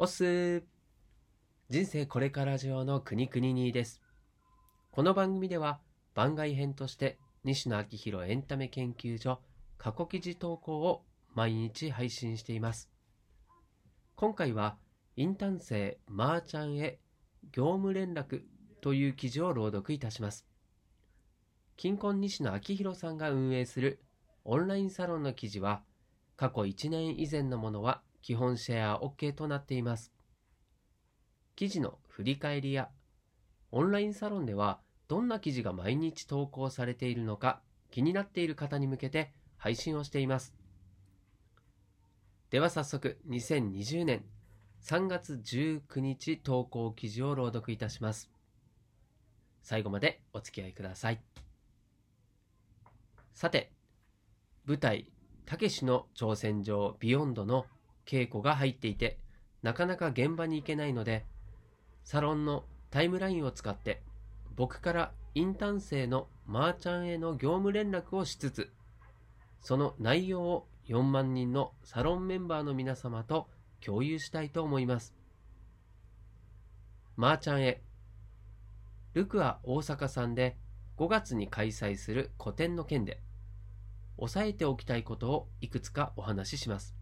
おっすー人生これから上の国国にです。この番組では番外編として西野昭弘エンタメ研究所過去記事投稿を毎日配信しています。今回はインターン生まーちゃんへ業務連絡という記事を朗読いたします。金婚西野昭弘さんが運営するオンラインサロンの記事は過去1年以前のものは基本シェア OK となっています。記事の振り返りやオンラインサロンではどんな記事が毎日投稿されているのか気になっている方に向けて配信をしています。では早速2020年3月19日投稿記事を朗読いたします。最後までお付き合いください。さて、舞台「たけしの挑戦状ビヨンド」の稽古が入っていてなかなか現場に行けないのでサロンのタイムラインを使って僕からインターン生のまーちゃんへの業務連絡をしつつその内容を4万人のサロンメンバーの皆様と共有したいと思います。まーちゃんへルクア大阪さんで5月に開催する個展の件で押さえておきたいことをいくつかお話しします。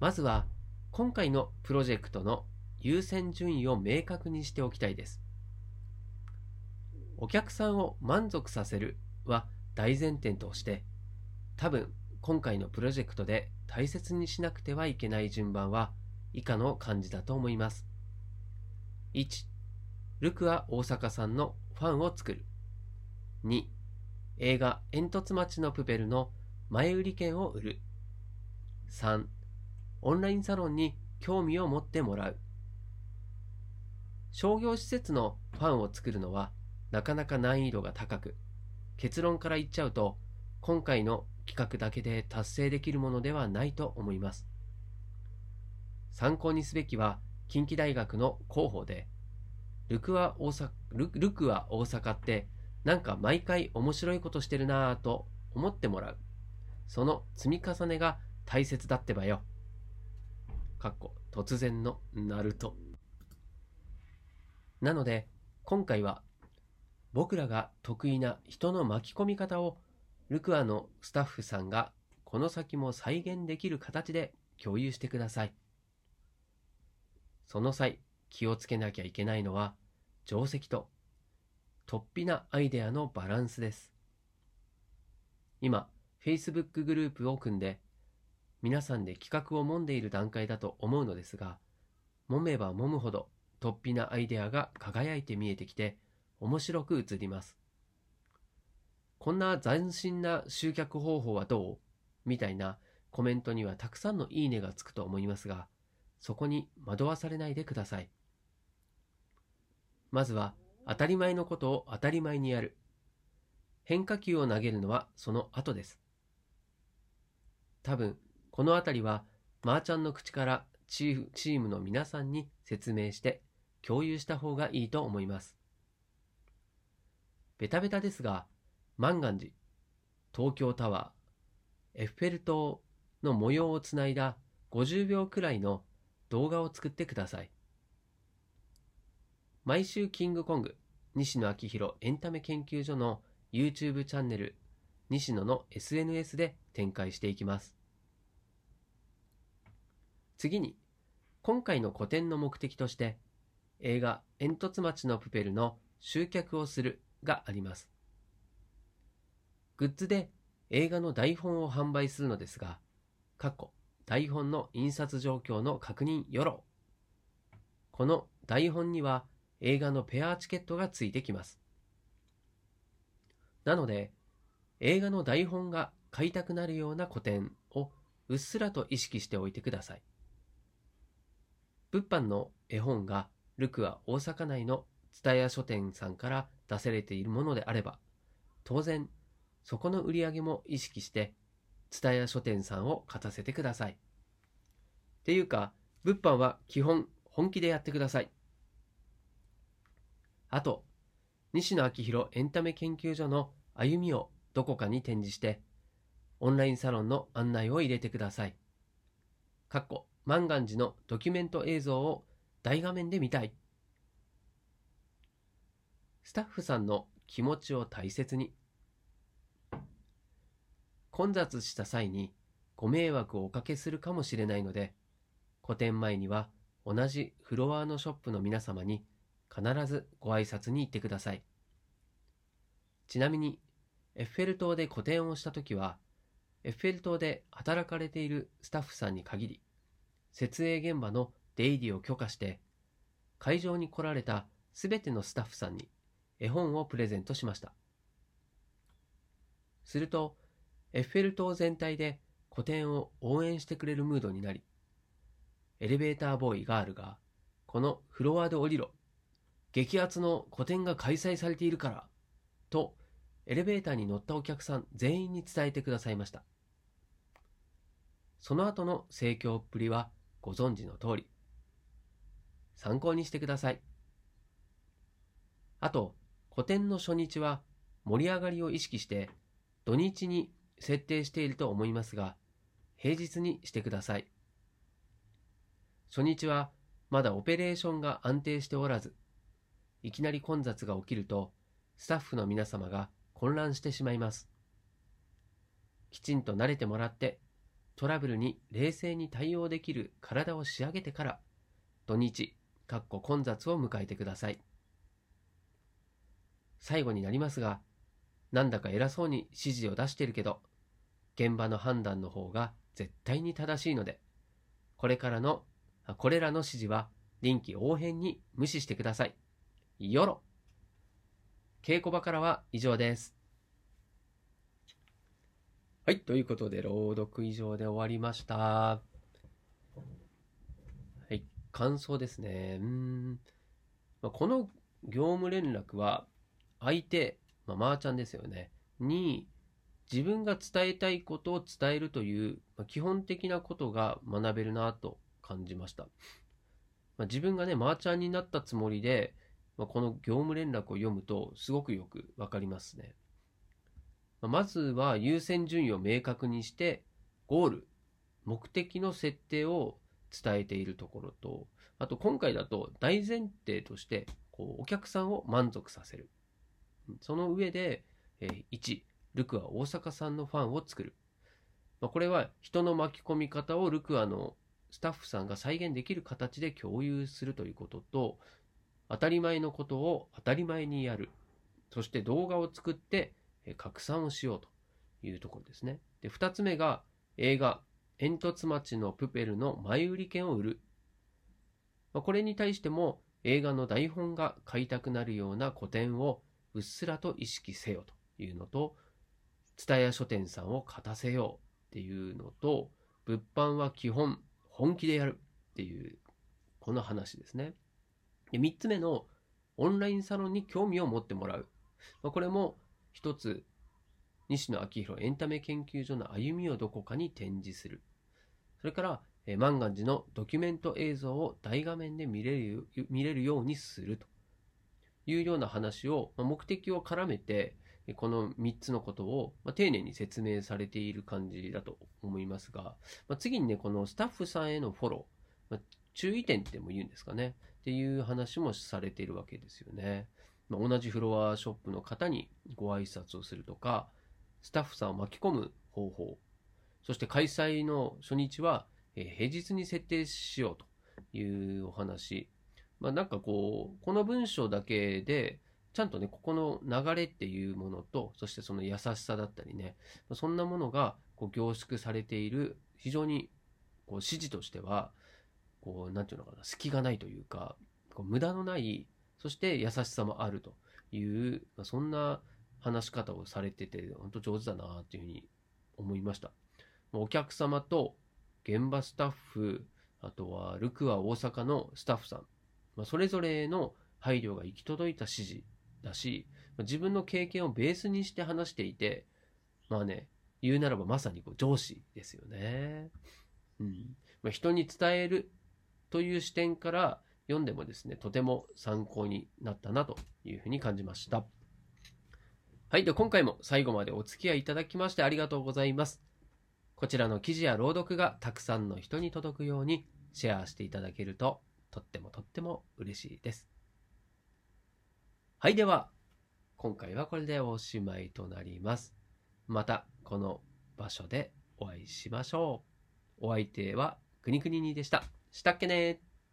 まずは今回のプロジェクトの優先順位を明確にしておきたいです。お客さんを満足させるは大前提として多分今回のプロジェクトで大切にしなくてはいけない順番は以下の感じだと思います。1. ルクア大阪さんのファンを作る。2. 映画煙突町のプペルの前売り券を売る。3. オンラインサロンに興味を持ってもらう。商業施設のファンを作るのはなかなか難易度が高く、結論から言っちゃうと、今回の企画だけで達成できるものではないと思います。参考にすべきは近畿大学の広報で、ルクア大阪ルルクア大阪ってなんか毎回面白いことしてるなぁと思ってもらう。その積み重ねが大切だってばよ。かっこ突然のナルト。なので今回は僕らが得意な人の巻き込み方をルクアのスタッフさんがこの先も再現できる形で共有してください。その際気をつけなきゃいけないのは定石と突飛なアイデアのバランスです。今、Facebook グループを組んで皆さんで企画を揉んでいる段階だと思うのですが、揉めば揉むほど突飛なアイデアが輝いて見えてきて面白く映ります。こんな斬新な集客方法はどう？みたいなコメントにはたくさんのいいねがつくと思いますが、そこに惑わされないでください。まずは当たり前のことを当たり前にやる。変化球を投げるのはその後です。多分、このあたりは、まーちゃんの口からチーフチームの皆さんに説明して共有した方がいいと思います。ベタベタですが、万願寺、東京タワー、エッフェル塔の模様をつないだ50秒くらいの動画を作ってください。毎週キングコング、西野昭弘エンタメ研究所の YouTube チャンネル、西野の SNS で展開していきます。次に、今回の個展の目的として、映画煙突町のプペルの集客をするがあります。グッズで映画の台本を販売するのですが、過去台本の印刷状況の確認よろ。この台本には映画のペアチケットがついてきます。なので、映画の台本が買いたくなるような古典をうっすらと意識しておいてください。物販の絵本がルクア大阪内の蔦屋書店さんから出されているものであれば、当然、そこの売り上げも意識して、蔦屋書店さんを勝たせてください。っていうか、物販は基本本気でやってください。あと、西野昭弘エンタメ研究所の歩みをどこかに展示して、オンラインサロンの案内を入れてください。かっこ、万願寺のドキュメント映像を大画面で見たい。スタッフさんの気持ちを大切に。混雑した際にご迷惑をおかけするかもしれないので、個展前には同じフロアのショップの皆様に必ずご挨拶に行ってください。ちなみに、エッフェル塔で個展をしたときは、エッフェル塔で働かれているスタッフさんに限り、設営現場の出入りを許可して、会場に来られたすべてのスタッフさんに絵本をプレゼントしました。すると、エッフェル塔全体で個展を応援してくれるムードになり、エレベーターボーイガールが、このフロアで降りろ。激アツの個展が開催されているから。と、エレベーターに乗ったお客さん全員に伝えてくださいました。その後の盛況っぷりはご存知の通り。参考にしてください。あと、個展の初日は盛り上がりを意識して土日に設定していると思いますが、平日にしてください。初日はまだオペレーションが安定しておらず、いきなり混雑が起きると、スタッフの皆様が混乱してしまいます。きちんと慣れてもらって、トラブルに冷静に対応できる体を仕上げてから、土日、かっこ混雑を迎えてください。最後になりますが、なんだか偉そうに指示を出してるけど、現場の判断の方が絶対に正しいので、これからの、これらの指示は臨機応変に無視してください。よろ稽古場からは以上です。はい、ということで朗読以上で終わりました。はい、感想ですね。うん。まあ、この業務連絡は、相手、まあ、まー、ちゃんですよね、に、自分が伝えたいことを伝えるという、まあ、基本的なことが学べるなと感じました。まあ、自分がね、まー、ちゃんになったつもりで、まあ、この業務連絡を読むとすごくよくわかりますね。ま、ずは優先順位を明確にして、ゴール、目的の設定を伝えているところと、あと今回だと大前提として、こうお客さんを満足させる。その上で、え、1、ルクア大阪さんのファンを作る。ま、これは人の巻き込み方をルクアのスタッフさんが再現できる形で共有するということと、当たり前のことを当たり前にやる。そして動画を作って拡散をしようというところですね。で、二つ目が映画、煙突町のプペルの前売り券を売る。ま、これに対しても映画の台本が買いたくなるような古典をうっすらと意識せよというのと、蔦屋書店さんを勝たせようっていうのと、物販は基本本気でやるっていう、この話ですね。で3つ目のオンラインサロンに興味を持ってもらう。ま、これも一つ、西野昭弘エンタメ研究所の歩みをどこかに展示する。それから、万願寺のドキュメント映像を大画面で見れる見れるようにするというような話を、目的を絡めて、この3つのことを、丁寧に説明されている感じだと思いますが、次にね、このスタッフさんへのフォロー、注意点っても言うんですかね、っていう話もされているわけですよね。ま、同じフロアショップの方にご挨拶をするとか、スタッフさんを巻き込む方法、そして開催の初日は、え、平日に設定しようというお話。まあ、なんかこう、この文章だけで、ちゃんとね、ここの流れっていうものと、そしてその優しさだったりね、そんなものがこう凝縮されている、非常にこう指示としては、こう、なんていうのかな、隙がないというか、こう無駄のない、そして優しさもあるという、まあ、そんな話し方をされてて、本当上手だなっていうふうに思いました。お客様と現場スタッフ、あとはルクア大阪のスタッフさん、まあ、それぞれの配慮が行き届いた指示だしま、自分の経験をベースにして話していて、まあね、言うならばまさにこう上司ですよね。うん。まあ、人に伝えるという視点から読んでもですね、とても参考になったなというふうに感じました。はい。で、今回も最後までお付き合いいただきましてありがとうございます。こちらの記事や朗読がたくさんの人に届くようにシェアしていただけるととってもとっても嬉しいです。はい。では、今回はこれでおしまいとなります。また、この場所でお会いしましょう。お相手はくにくににでした。したっけね